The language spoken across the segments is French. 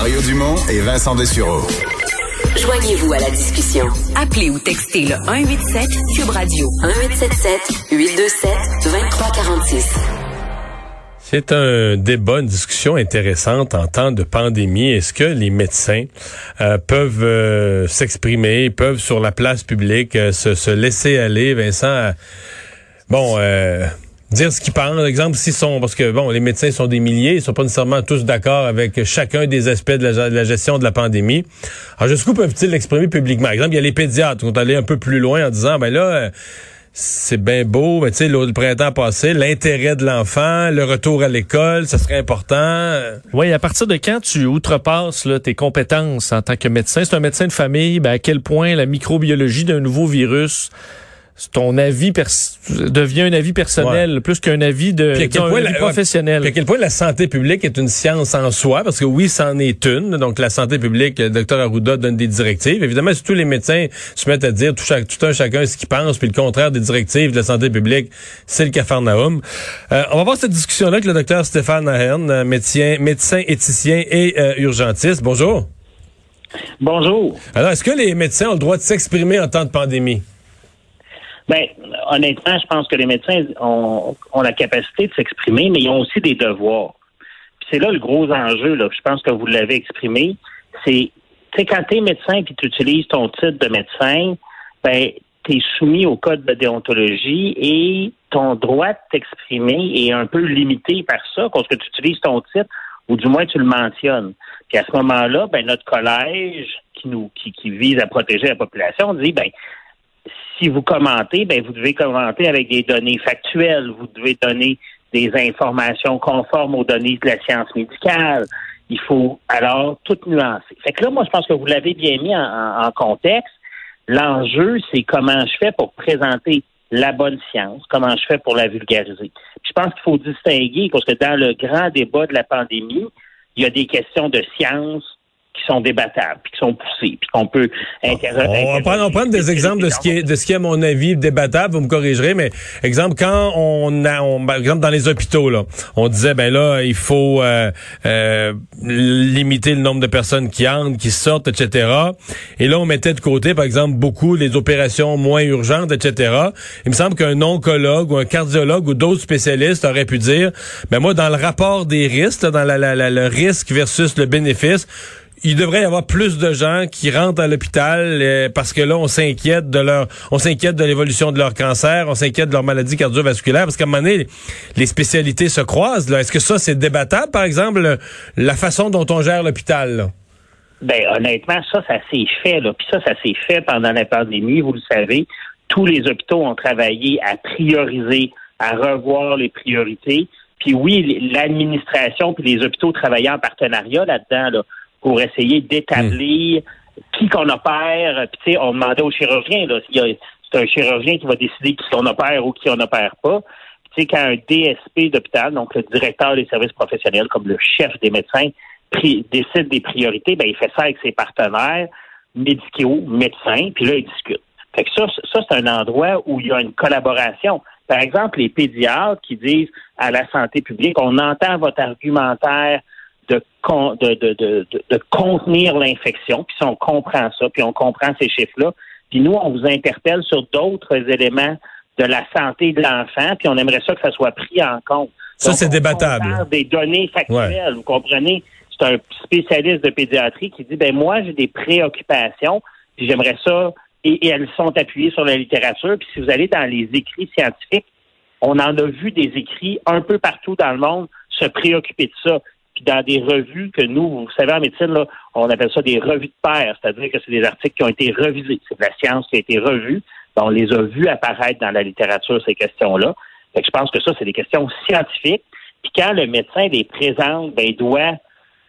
Mario Dumont et Vincent Dessureau. Joignez-vous à la discussion. Appelez ou textez le 187 Cube Radio 1877 827 2346. C'est un débat, une discussion intéressante en temps de pandémie. Est-ce que les médecins euh, peuvent euh, s'exprimer, peuvent sur la place publique euh, se, se, laisser aller, Vincent? bon, dire ce qu'ils pensent. Exemple, s'ils sont, parce que bon, les médecins sont des milliers, ils sont pas nécessairement tous d'accord avec chacun des aspects de la, gestion de la pandémie. Alors jusqu'où peuvent-ils l'exprimer publiquement? Par exemple, il y a les pédiatres qui vont aller un peu plus loin en disant, ben là. Euh, c'est bien beau, mais tu sais, le printemps passé, l'intérêt de l'enfant, le retour à l'école, ça serait important. Oui, à partir de quand tu outrepasses là, tes compétences en tant que médecin, c'est un médecin de famille, ben à quel point la microbiologie d'un nouveau virus ton avis devient un avis personnel plus qu'un avis de professionnel. à quel point la santé publique est une science en soi, parce que oui, c'en est une. Donc la santé publique, le docteur Arruda donne des directives. Évidemment, si tous les médecins se mettent à dire tout, tout un chacun ce qu'il pense, puis le contraire des directives de la santé publique, c'est le cafarnaum. Euh, on va voir cette discussion-là avec le docteur Stéphane Ahern, euh, médecin, médecin éthicien et euh, urgentiste. Bonjour. Bonjour. Alors, est-ce que les médecins ont le droit de s'exprimer en temps de pandémie? Ben, honnêtement, je pense que les médecins ont, la capacité de s'exprimer, mais ils ont aussi des devoirs. c'est là le gros enjeu, là. Je pense que vous l'avez exprimé. C'est, tu quand tu es médecin et tu utilises ton titre de médecin, ben, tu es soumis au code de déontologie et ton droit de t'exprimer est un peu limité par ça, parce que tu utilises ton titre, ou du moins tu le mentionnes. Puis à ce moment-là, ben, notre collège qui nous qui, qui vise à protéger la population dit ben si vous commentez, ben vous devez commenter avec des données factuelles. Vous devez donner des informations conformes aux données de la science médicale. Il faut alors tout nuancer. Fait que là, moi, je pense que vous l'avez bien mis en, contexte. L'enjeu, c'est comment je fais pour présenter la bonne science, comment je fais pour la vulgariser. je pense qu'il faut distinguer, parce que dans le grand débat de la pandémie, il y a des questions de science, qui sont débattables, puis qui sont poussés, puis qu'on peut interroger. On va prendre, on prendre des exemples de ce qui est de ce qui est à mon avis débattable, vous me corrigerez, mais exemple quand on a on, par exemple dans les hôpitaux là, on disait ben là il faut euh, euh, limiter le nombre de personnes qui entrent, qui sortent, etc. Et là on mettait de côté par exemple beaucoup les opérations moins urgentes, etc. Il me semble qu'un oncologue ou un cardiologue ou d'autres spécialistes auraient pu dire ben moi dans le rapport des risques, dans la, la, la, le risque versus le bénéfice il devrait y avoir plus de gens qui rentrent à l'hôpital euh, parce que là, on s'inquiète de leur, on s'inquiète de l'évolution de leur cancer, on s'inquiète de leur maladie cardiovasculaire, parce qu'à un moment donné, les spécialités se croisent. Est-ce que ça, c'est débattable, par exemple, la façon dont on gère l'hôpital? Ben, honnêtement, ça, ça s'est fait, là. Puis ça, ça s'est fait pendant la pandémie, vous le savez. Tous les hôpitaux ont travaillé à prioriser, à revoir les priorités. Puis oui, l'administration puis les hôpitaux travaillaient en partenariat là-dedans, là pour essayer d'établir qui qu'on opère. Puis, tu sais, on demandait au chirurgien, là, c'est un chirurgien qui va décider qui on opère ou qui on opère pas. Tu sais, quand un DSP d'hôpital, donc le directeur des services professionnels, comme le chef des médecins, décide des priorités, ben, il fait ça avec ses partenaires médicaux, médecins, puis là, il discute. Fait que ça, ça c'est un endroit où il y a une collaboration. Par exemple, les pédiatres qui disent à la santé publique, on entend votre argumentaire de, de, de, de, contenir l'infection, puis si on comprend ça, puis on comprend ces chiffres-là, puis nous, on vous interpelle sur d'autres éléments de la santé de l'enfant, puis on aimerait ça que ça soit pris en compte. Ça, c'est débattable. Des données factuelles, vous comprenez? C'est un spécialiste de pédiatrie qui dit, ben moi, j'ai des préoccupations, puis j'aimerais ça, et, elles sont appuyées sur la littérature, puis si vous allez dans les écrits scientifiques, on en a vu des écrits un peu partout dans le monde se préoccuper de ça dans des revues que nous, vous savez, en médecine, là, on appelle ça des revues de pair, c'est-à-dire que c'est des articles qui ont été revisés. C'est de la science qui a été revue. On les a vus apparaître dans la littérature, ces questions-là. je pense que ça, c'est des questions scientifiques. Puis quand le médecin les présente, ben, il doit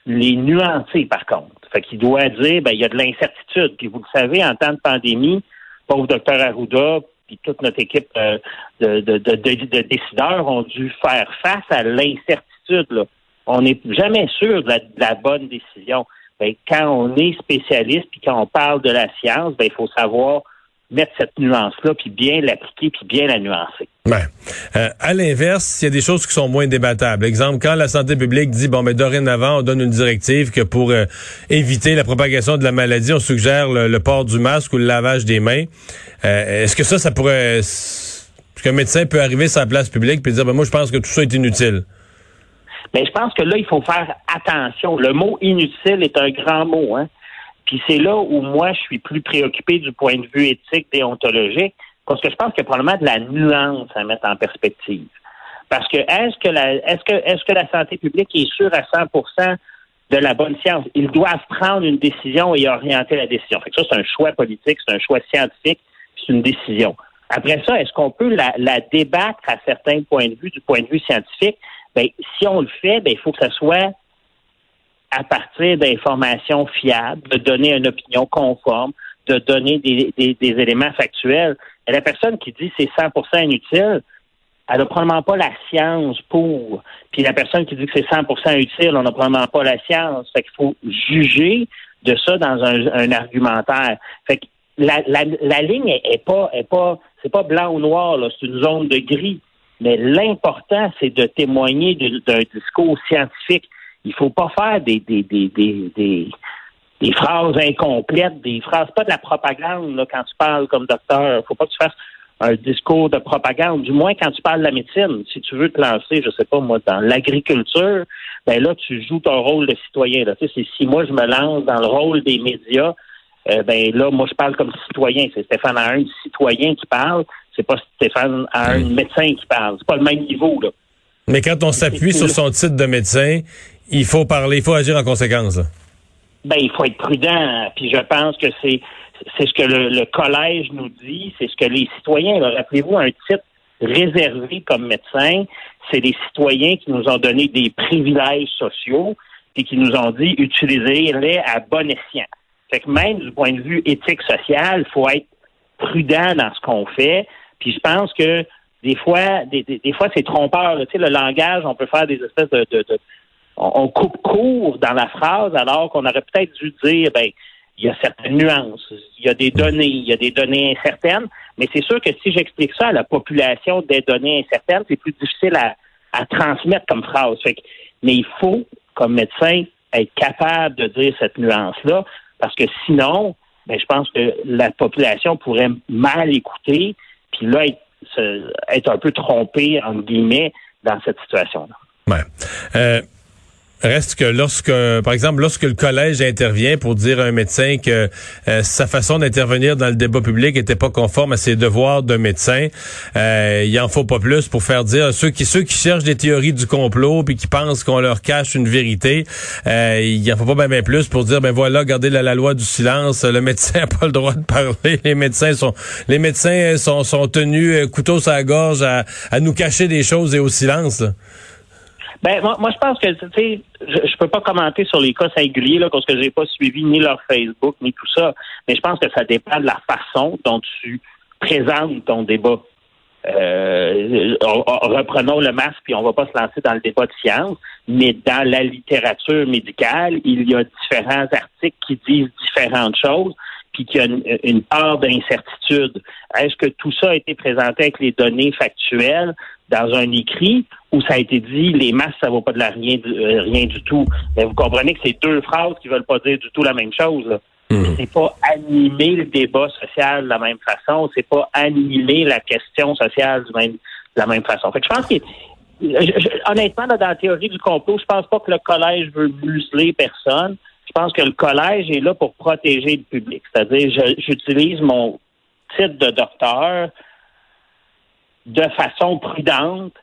les nuancer, par contre. Fait qu'il doit dire, ben, il y a de l'incertitude. Puis vous le savez, en temps de pandémie, pauvre docteur Arruda, puis toute notre équipe euh, de, de, décideurs ont dû faire face à l'incertitude. On n'est jamais sûr de la, bonne décision. Ben, quand on est spécialiste puis quand on parle de la science, ben, il faut savoir mettre cette nuance-là, puis bien l'appliquer, puis bien la nuancer. Ouais. Euh, à l'inverse, il y a des choses qui sont moins débattables. Exemple, quand la santé publique dit bon, mais dorénavant, on donne une directive que pour euh, éviter la propagation de la maladie, on suggère le, port du masque ou le lavage des mains. Euh, est-ce que ça, ça pourrait, est-ce qu'un médecin peut arriver sur la place publique et dire ben moi, je pense que tout ça est inutile? Mais je pense que là, il faut faire attention. Le mot inutile est un grand mot, hein. Puis c'est là où moi, je suis plus préoccupé du point de vue éthique, déontologique, parce que je pense qu'il y a probablement de la nuance à mettre en perspective. Parce que est-ce que la est-ce que est-ce que la santé publique est sûre à 100% de la bonne science? Ils doivent prendre une décision et orienter la décision. Fait que ça, c'est un choix politique, c'est un choix scientifique, c'est une décision. Après ça, est-ce qu'on peut la, la, débattre à certains points de vue, du point de vue scientifique? Ben, si on le fait, ben, il faut que ça soit à partir d'informations fiables, de donner une opinion conforme, de donner des, éléments factuels. Et la personne qui dit c'est 100% inutile, elle n'a probablement pas la science pour. Puis la personne qui dit que c'est 100% utile, on n'a probablement pas la science. Fait qu'il faut juger de ça dans un, un argumentaire. Fait que la, la, la ligne est, pas est pas c'est pas blanc ou noir c'est une zone de gris. Mais l'important c'est de témoigner d'un discours scientifique il faut pas faire des, des, des, des, des, phrases incomplètes, des phrases, pas de la propagande là, quand tu parles comme docteur. faut pas que tu fasses un discours de propagande, du moins quand tu parles de la médecine. Si tu veux te lancer, je sais pas moi, dans l'agriculture, ben là, tu joues ton rôle de citoyen. Si moi je me lance dans le rôle des médias, euh, ben là, moi je parle comme citoyen. C'est Stéphane un citoyen qui parle, c'est pas Stéphane un médecin qui parle. C'est pas le même niveau, là. Mais quand on s'appuie sur son titre de médecin, il faut parler, il faut agir en conséquence. Ben, il faut être prudent. Puis je pense que c'est c'est ce que le, collège nous dit, c'est ce que les citoyens. Rappelez-vous un titre réservé comme médecin, c'est les citoyens qui nous ont donné des privilèges sociaux et qui nous ont dit utilisez-les à bon escient. Fait que même du point de vue éthique social, il faut être prudent dans ce qu'on fait. Puis je pense que des fois, des, fois, c'est trompeur. Tu sais, le langage, on peut faire des espèces de, on, coupe court dans la phrase alors qu'on aurait peut-être dû dire, ben, il y a certaines nuances, il y a des données, il y a des données incertaines, mais c'est sûr que si j'explique ça à la population des données incertaines, c'est plus difficile à, transmettre comme phrase. mais il faut, comme médecin, être capable de dire cette nuance-là, parce que sinon, ben, je pense que la population pourrait mal écouter, puis là, être, être un peu trompée, entre guillemets, dans cette situation-là. Ouais. Euh, Reste que lorsque, par exemple, lorsque le collège intervient pour dire à un médecin que euh, sa façon d'intervenir dans le débat public était pas conforme à ses devoirs de médecin, euh, il en faut pas plus pour faire dire ceux qui ceux qui cherchent des théories du complot puis qui pensent qu'on leur cache une vérité, euh, il en faut pas bien plus pour dire ben voilà, gardez la, loi du silence, le médecin a pas le droit de parler, les médecins sont les médecins sont sont tenus euh, couteau sur la gorge à, à nous cacher des choses et au silence. Ben moi, moi je pense que tu sais, je, je peux pas commenter sur les cas singuliers là, parce que j'ai pas suivi ni leur Facebook ni tout ça, mais je pense que ça dépend de la façon dont tu présentes ton débat. Euh, reprenons le masque puis on va pas se lancer dans le débat de science, mais dans la littérature médicale, il y a différents articles qui disent différentes choses puis qu'il y a une, une part d'incertitude. Est-ce que tout ça a été présenté avec les données factuelles dans un écrit où ça a été dit les masses ça vaut pas de la rien euh, rien du tout? Mais vous comprenez que c'est deux phrases qui veulent pas dire du tout la même chose. Hmm. C'est pas animer le débat social de la même façon, c'est pas animer la question sociale du même, de la même façon. Fait je pense que honnêtement, dans la théorie du complot, je pense pas que le collège veut museler personne. Je pense que le collège est là pour protéger le public. C'est-à-dire, j'utilise mon titre de docteur de façon prudente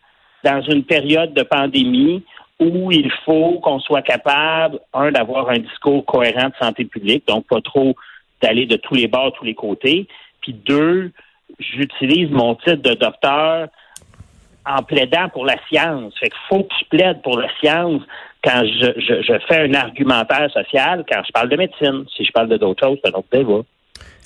dans une période de pandémie où il faut qu'on soit capable, un, d'avoir un discours cohérent de santé publique, donc pas trop d'aller de tous les bords, tous les côtés, puis deux, j'utilise mon titre de docteur en plaidant pour la science. Fait qu'il faut que je plaide pour la science quand je, je, je, fais un argumentaire social, quand je parle de médecine. Si je parle de d'autres choses, c'est un autre débat.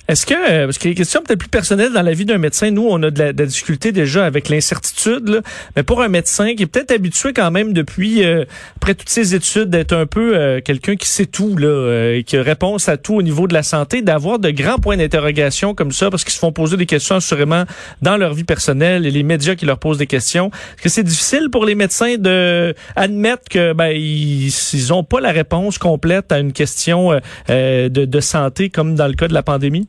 Est-ce que, euh, parce que les questions peut-être plus personnelles dans la vie d'un médecin, nous, on a de la, de la difficulté déjà avec l'incertitude, mais pour un médecin qui est peut-être habitué quand même depuis, euh, après toutes ses études, d'être un peu euh, quelqu'un qui sait tout, là, euh, qui a réponse à tout au niveau de la santé, d'avoir de grands points d'interrogation comme ça, parce qu'ils se font poser des questions assurément dans leur vie personnelle et les médias qui leur posent des questions. Est-ce que c'est difficile pour les médecins de admettre que ben ils, ils ont pas la réponse complète à une question de, de santé comme dans le cas de la pandémie?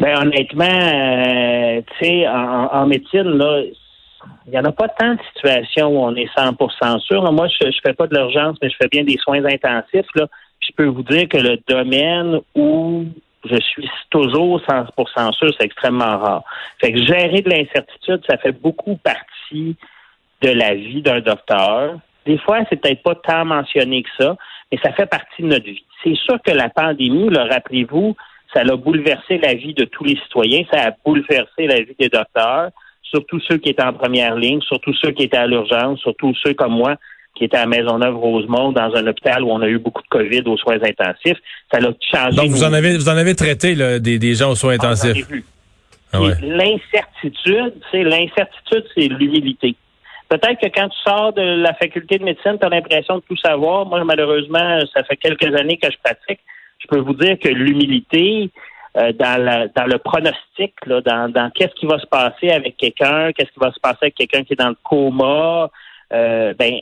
Ben honnêtement, euh, tu sais, en, en, médecine, là, il n'y en a pas tant de situations où on est 100% sûr. Moi, je ne fais pas de l'urgence, mais je fais bien des soins intensifs. Là. je peux vous dire que le domaine où je suis toujours 100% sûr, c'est extrêmement rare. Fait que gérer de l'incertitude, ça fait beaucoup partie de la vie d'un docteur. Des fois, c'est peut-être pas tant mentionné que ça, mais ça fait partie de notre vie. C'est sûr que la pandémie, le rappelez-vous, ça a bouleversé la vie de tous les citoyens, ça a bouleversé la vie des docteurs, surtout ceux qui étaient en première ligne, surtout ceux qui étaient à l'urgence, surtout ceux comme moi qui étaient à Maisonneuve-Rosemont dans un hôpital où on a eu beaucoup de COVID aux soins intensifs. Ça a changé. Donc vous en avez vous en avez traité là, des, des gens aux soins ah, intensifs. Ah l'incertitude, c'est l'incertitude, c'est l'humilité. Peut-être que quand tu sors de la faculté de médecine, tu as l'impression de tout savoir. Moi, malheureusement, ça fait quelques années que je pratique je peux vous dire que l'humilité euh, dans, dans le pronostic, là, dans, dans qu'est-ce qui va se passer avec quelqu'un, qu'est-ce qui va se passer avec quelqu'un qui est dans le coma, euh, ben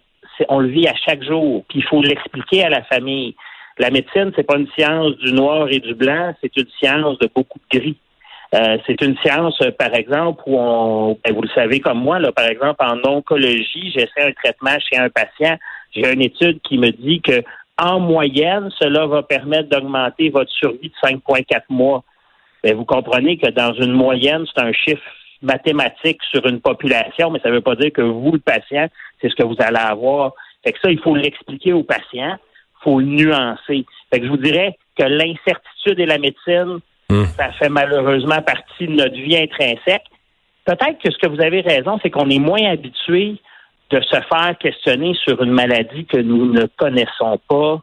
on le vit à chaque jour. Puis il faut l'expliquer à la famille. La médecine, c'est pas une science du noir et du blanc, c'est une science de beaucoup de gris. Euh, c'est une science, par exemple, où on, ben, vous le savez comme moi, là, par exemple, en oncologie, j'essaie un traitement chez un patient. J'ai une étude qui me dit que en moyenne, cela va permettre d'augmenter votre survie de 5,4 mois. Bien, vous comprenez que dans une moyenne, c'est un chiffre mathématique sur une population, mais ça ne veut pas dire que vous, le patient, c'est ce que vous allez avoir. Fait que ça, il faut l'expliquer au patient, il faut le nuancer. Fait que je vous dirais que l'incertitude et la médecine, hmm. ça fait malheureusement partie de notre vie intrinsèque. Peut-être que ce que vous avez raison, c'est qu'on est moins habitué de se faire questionner sur une maladie que nous ne connaissons pas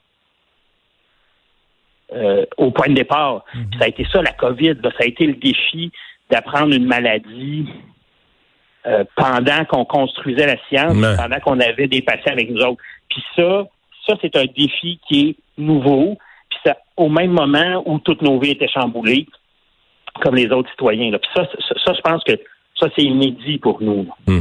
euh, au point de départ. Mhm. Ça a été ça, la COVID. ça a été le défi d'apprendre une maladie euh, pendant qu'on construisait la science, pendant qu'on avait des patients avec nous autres. Puis ça, ça, c'est un défi qui est nouveau. Puis ça, au même moment où toutes nos vies étaient chamboulées, comme les autres citoyens. Puis ça, ça, je pense que ça, c'est inédit pour nous. Hmm.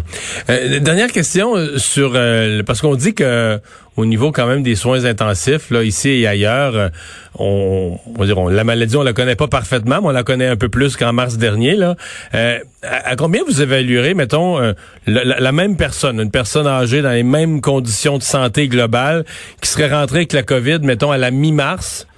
Euh, dernière question euh, sur euh, parce qu'on dit que au niveau quand même des soins intensifs, là ici et ailleurs, on, on dire, la maladie on la connaît pas parfaitement, mais on la connaît un peu plus qu'en mars dernier. Là, à, combien vous évaluerez, mettons, la, la, même personne, une personne âgée dans les mêmes conditions de santé globale, qui serait rentrée avec la COVID, mettons à la mi-mars?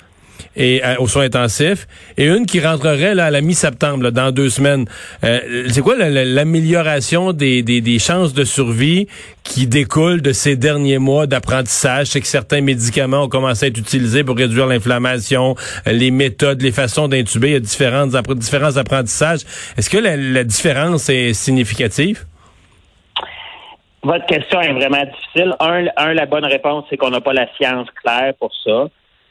Et euh, aux soins intensifs, et une qui rentrerait là, à la mi-septembre, dans deux semaines. Euh, c'est quoi l'amélioration des, des, des, chances de survie qui découle de ces derniers mois d'apprentissage? C'est que certains médicaments ont commencé à être utilisés pour réduire l'inflammation, les méthodes, les façons d'intuber, il y a différents apprentissages. Est-ce que la, la différence est significative? Votre question est vraiment difficile. Un, un la bonne réponse, c'est qu'on n'a pas la science claire pour ça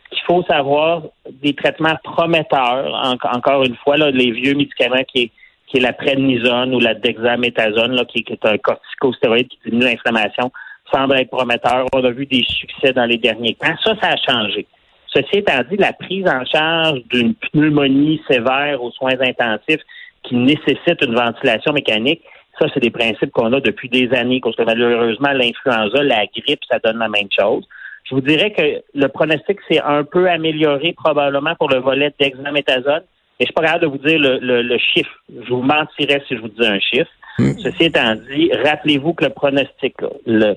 qu'il faut savoir des traitements prometteurs, encore une fois, là, les vieux médicaments qui est, qui est la prednisone ou la dexaméthasone, là, qui, est un corticostéroïde qui diminue l'inflammation, semble être prometteur. On a vu des succès dans les derniers temps. Ça, ça a changé. Ceci étant dit, la prise en charge d'une pneumonie sévère aux soins intensifs qui nécessite une ventilation mécanique, ça, c'est des principes qu'on a depuis des années, parce que malheureusement, l'influenza, la grippe, ça donne la même chose. Je vous dirais que le pronostic s'est un peu amélioré probablement pour le volet d'examéthasone. Et je suis pas capable de vous dire le, chiffre. Je vous mentirais si je vous disais un chiffre. Hmm. Ceci étant dit, rappelez-vous que le pronostic, le,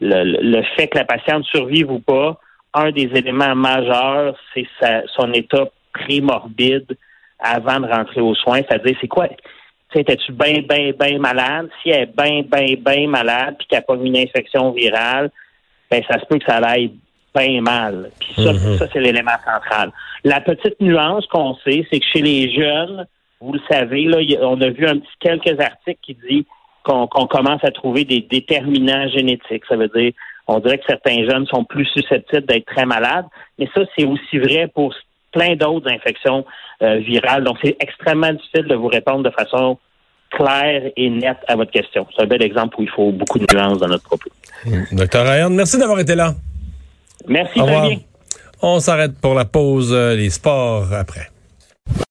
le, fait que la patiente survive ou pas, un des éléments majeurs, c'est son état prémorbide avant de rentrer aux soins. C'est-à-dire, c'est quoi? Étais-tu bien, bien, bien malade? Si elle est bien, bien, bien malade, puis qu'elle n'a pas eu une infection virale, ben ça se peut que ça aille bien mal. Puis ça, mhm. ça c'est l'élément central. La petite nuance qu'on sait, c'est que chez les jeunes, vous le savez, là, on a vu un petit quelques articles qui disent qu'on commence à trouver des déterminants génétiques. Ça veut dire, on dirait que certains jeunes sont plus susceptibles d'être très malades, mais ça, c'est aussi vrai pour plein d'autres infections euh, virales. Donc, c'est extrêmement difficile de vous répondre de façon claire et nette à votre question. C'est un bel exemple où il faut beaucoup de nuances dans notre propos. Docteur Ryan, merci d'avoir été là. Merci, Au revoir. très bien. On s'arrête pour la pause, euh, les sports après.